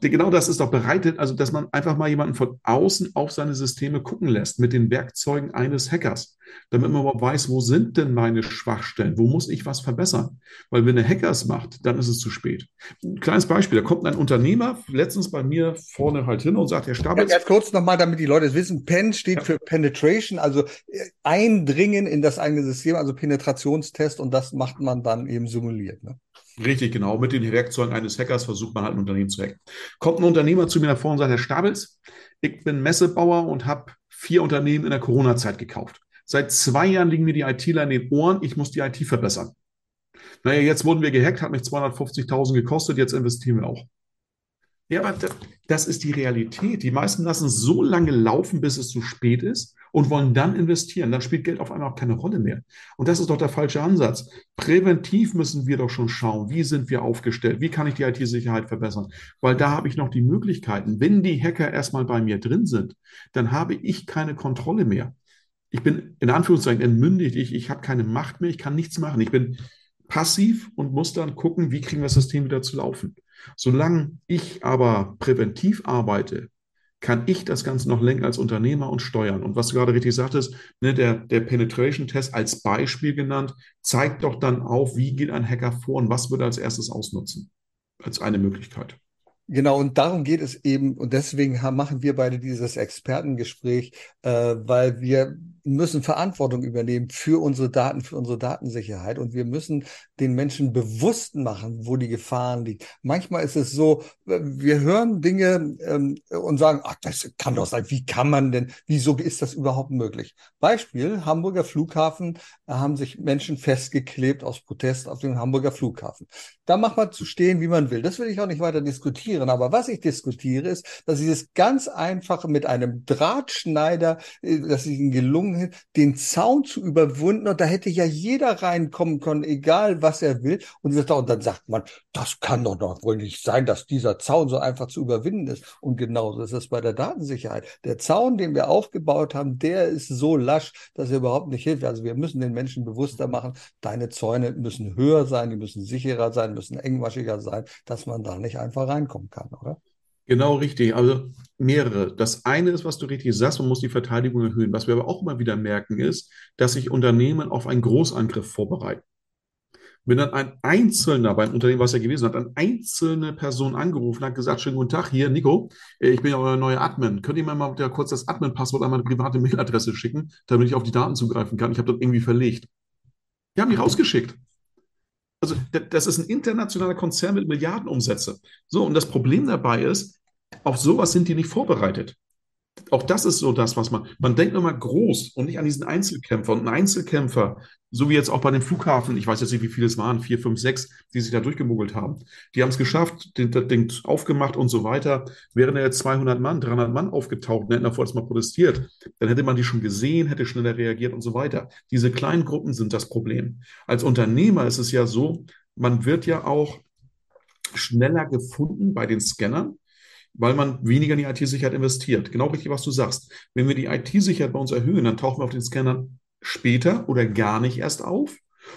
genau das ist doch bereitet, also dass man einfach mal jemanden von außen auf seine Systeme gucken lässt mit den Werkzeugen eines Hackers damit man mal weiß, wo sind denn meine Schwachstellen, wo muss ich was verbessern. Weil wenn der Hacker es macht, dann ist es zu spät. Ein kleines Beispiel, da kommt ein Unternehmer letztens bei mir vorne halt hin und sagt, Herr Stabitz. Ja, ganz kurz nochmal, damit die Leute es wissen, PEN steht ja. für Penetration, also äh, Eindringen in das eigene System, also Penetrationstest und das macht man dann eben simuliert. Ne? Richtig, genau. Mit den Werkzeugen eines Hackers versucht man halt ein Unternehmen zu hacken. Kommt ein Unternehmer zu mir nach vorne und sagt, Herr Stabels, ich bin Messebauer und habe vier Unternehmen in der Corona-Zeit gekauft. Seit zwei Jahren liegen mir die ITler in den Ohren, ich muss die IT verbessern. Naja, jetzt wurden wir gehackt, hat mich 250.000 gekostet, jetzt investieren wir auch. Ja, aber das ist die Realität. Die meisten lassen es so lange laufen, bis es zu spät ist und wollen dann investieren. Dann spielt Geld auf einmal auch keine Rolle mehr. Und das ist doch der falsche Ansatz. Präventiv müssen wir doch schon schauen, wie sind wir aufgestellt, wie kann ich die IT-Sicherheit verbessern. Weil da habe ich noch die Möglichkeiten. Wenn die Hacker erstmal bei mir drin sind, dann habe ich keine Kontrolle mehr ich bin in Anführungszeichen entmündigt, ich, ich habe keine Macht mehr, ich kann nichts machen. Ich bin passiv und muss dann gucken, wie kriegen wir das System wieder zu laufen. Solange ich aber präventiv arbeite, kann ich das Ganze noch lenken als Unternehmer und steuern. Und was du gerade richtig sagtest, ne, der, der Penetration-Test als Beispiel genannt, zeigt doch dann auf, wie geht ein Hacker vor und was würde er als erstes ausnutzen, als eine Möglichkeit. Genau, und darum geht es eben, und deswegen haben, machen wir beide dieses Expertengespräch, äh, weil wir müssen Verantwortung übernehmen für unsere Daten, für unsere Datensicherheit. Und wir müssen den Menschen bewusst machen, wo die Gefahren liegen. Manchmal ist es so, wir hören Dinge ähm, und sagen, ach, das kann doch sein. Wie kann man denn, wieso ist das überhaupt möglich? Beispiel, Hamburger Flughafen, da haben sich Menschen festgeklebt aus Protest auf dem Hamburger Flughafen. Da macht man zu stehen, wie man will. Das will ich auch nicht weiter diskutieren. Aber was ich diskutiere, ist, dass dieses ganz einfache mit einem Drahtschneider, äh, dass es ihnen gelungen den Zaun zu überwinden. Und da hätte ja jeder reinkommen können, egal was er will. Und, dann sagt man, das kann doch noch wohl nicht sein, dass dieser Zaun so einfach zu überwinden ist. Und genauso ist es bei der Datensicherheit. Der Zaun, den wir aufgebaut haben, der ist so lasch, dass er überhaupt nicht hilft. Also wir müssen den Menschen bewusster machen, deine Zäune müssen höher sein, die müssen sicherer sein, müssen engmaschiger sein, dass man da nicht einfach reinkommen kann, oder? Genau richtig. Also mehrere. Das eine ist, was du richtig sagst, man muss die Verteidigung erhöhen. Was wir aber auch immer wieder merken, ist, dass sich Unternehmen auf einen Großangriff vorbereiten. Wenn dann ein Einzelner beim Unternehmen, was er gewesen hat, eine einzelne Person angerufen hat, gesagt, schönen guten Tag, hier, Nico, ich bin ja euer neuer Admin. Könnt ihr mir mal kurz das Admin-Passwort an meine private Mailadresse schicken, damit ich auf die Daten zugreifen kann? Ich habe das irgendwie verlegt. Die haben die rausgeschickt. Also das ist ein internationaler Konzern mit Milliardenumsätze. So, und das Problem dabei ist, auf sowas sind die nicht vorbereitet. Auch das ist so das, was man, man denkt immer groß und nicht an diesen Einzelkämpfer. Und ein Einzelkämpfer, so wie jetzt auch bei dem Flughafen, ich weiß jetzt nicht, wie viele es waren, vier, fünf, sechs, die sich da durchgemogelt haben. Die haben es geschafft, den, das Ding aufgemacht und so weiter. Wären da jetzt 200 Mann, 300 Mann aufgetaucht und hätten davor jetzt mal protestiert, dann hätte man die schon gesehen, hätte schneller reagiert und so weiter. Diese kleinen Gruppen sind das Problem. Als Unternehmer ist es ja so, man wird ja auch schneller gefunden bei den Scannern weil man weniger in die IT-Sicherheit investiert. Genau richtig, was du sagst. Wenn wir die IT-Sicherheit bei uns erhöhen, dann tauchen wir auf den Scannern später oder gar nicht erst auf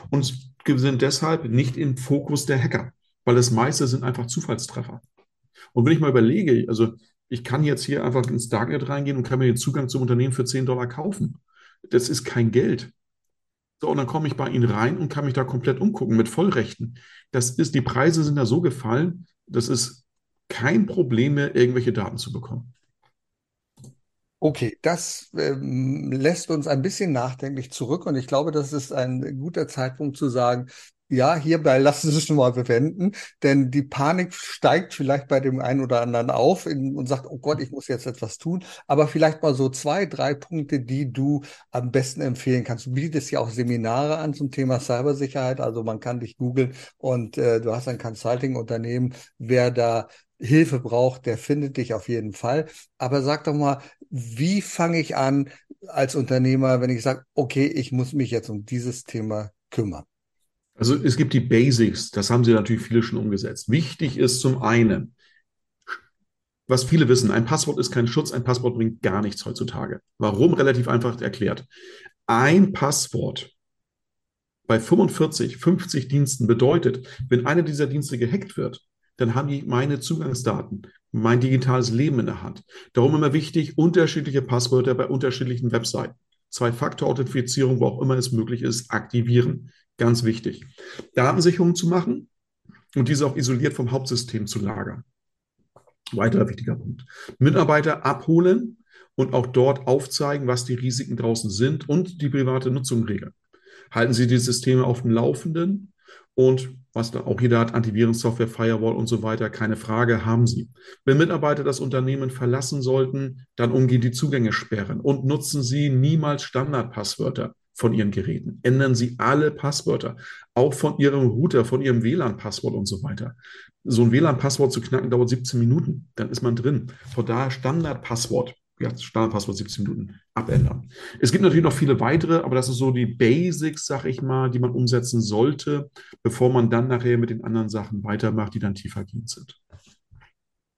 und sind deshalb nicht im Fokus der Hacker, weil das meiste sind einfach Zufallstreffer. Und wenn ich mal überlege, also ich kann jetzt hier einfach ins Darknet reingehen und kann mir den Zugang zum Unternehmen für 10 Dollar kaufen. Das ist kein Geld. So, und dann komme ich bei Ihnen rein und kann mich da komplett umgucken mit Vollrechten. Das ist, die Preise sind da so gefallen, das ist kein Problem mehr, irgendwelche Daten zu bekommen. Okay, das ähm, lässt uns ein bisschen nachdenklich zurück und ich glaube, das ist ein guter Zeitpunkt zu sagen, ja, hierbei lassen Sie es schon mal bewenden, denn die Panik steigt vielleicht bei dem einen oder anderen auf und sagt, oh Gott, ich muss jetzt etwas tun. Aber vielleicht mal so zwei, drei Punkte, die du am besten empfehlen kannst. Du bietest ja auch Seminare an zum Thema Cybersicherheit. Also man kann dich googeln und äh, du hast ein Consulting-Unternehmen. Wer da Hilfe braucht, der findet dich auf jeden Fall. Aber sag doch mal, wie fange ich an als Unternehmer, wenn ich sage, okay, ich muss mich jetzt um dieses Thema kümmern? Also es gibt die Basics, das haben sie natürlich viele schon umgesetzt. Wichtig ist zum einen, was viele wissen, ein Passwort ist kein Schutz, ein Passwort bringt gar nichts heutzutage. Warum? Relativ einfach erklärt. Ein Passwort bei 45, 50 Diensten bedeutet, wenn einer dieser Dienste gehackt wird, dann haben die meine Zugangsdaten, mein digitales Leben in der Hand. Darum immer wichtig, unterschiedliche Passwörter bei unterschiedlichen Webseiten. Zwei-Faktor-Authentifizierung, wo auch immer es möglich ist, aktivieren. Ganz wichtig. Datensicherung zu machen und diese auch isoliert vom Hauptsystem zu lagern. Weiterer wichtiger Punkt. Mitarbeiter abholen und auch dort aufzeigen, was die Risiken draußen sind und die private Nutzung regeln. Halten Sie die Systeme auf dem Laufenden und was da auch jeder hat, Antivirensoftware, Firewall und so weiter, keine Frage, haben Sie. Wenn Mitarbeiter das Unternehmen verlassen sollten, dann umgehen die Zugänge sperren und nutzen Sie niemals Standardpasswörter von Ihren Geräten. Ändern Sie alle Passwörter, auch von Ihrem Router, von Ihrem WLAN-Passwort und so weiter. So ein WLAN-Passwort zu knacken dauert 17 Minuten, dann ist man drin. Von daher Standardpasswort, ja, Standardpasswort 17 Minuten abändern. Es gibt natürlich noch viele weitere, aber das ist so die Basics, sag ich mal, die man umsetzen sollte, bevor man dann nachher mit den anderen Sachen weitermacht, die dann tiefergehend sind.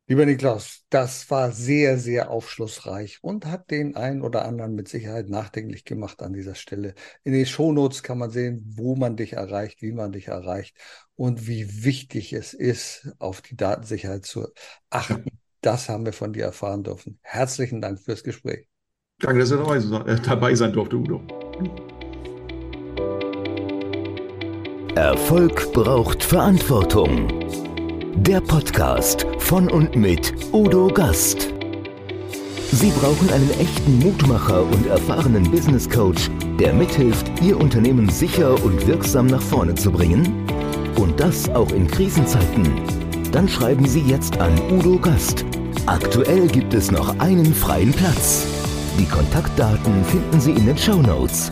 Lieber Niklas, das war sehr, sehr aufschlussreich und hat den einen oder anderen mit Sicherheit nachdenklich gemacht an dieser Stelle. In den Shownotes kann man sehen, wo man dich erreicht, wie man dich erreicht und wie wichtig es ist, auf die Datensicherheit zu achten. Das haben wir von dir erfahren dürfen. Herzlichen Dank fürs Gespräch. Danke, dass ihr dabei sein durfte, Udo. Erfolg braucht Verantwortung. Der Podcast von und mit Udo Gast. Sie brauchen einen echten Mutmacher und erfahrenen Business Coach, der mithilft, Ihr Unternehmen sicher und wirksam nach vorne zu bringen? Und das auch in Krisenzeiten? Dann schreiben Sie jetzt an Udo Gast. Aktuell gibt es noch einen freien Platz. Die Kontaktdaten finden Sie in den Show Notes.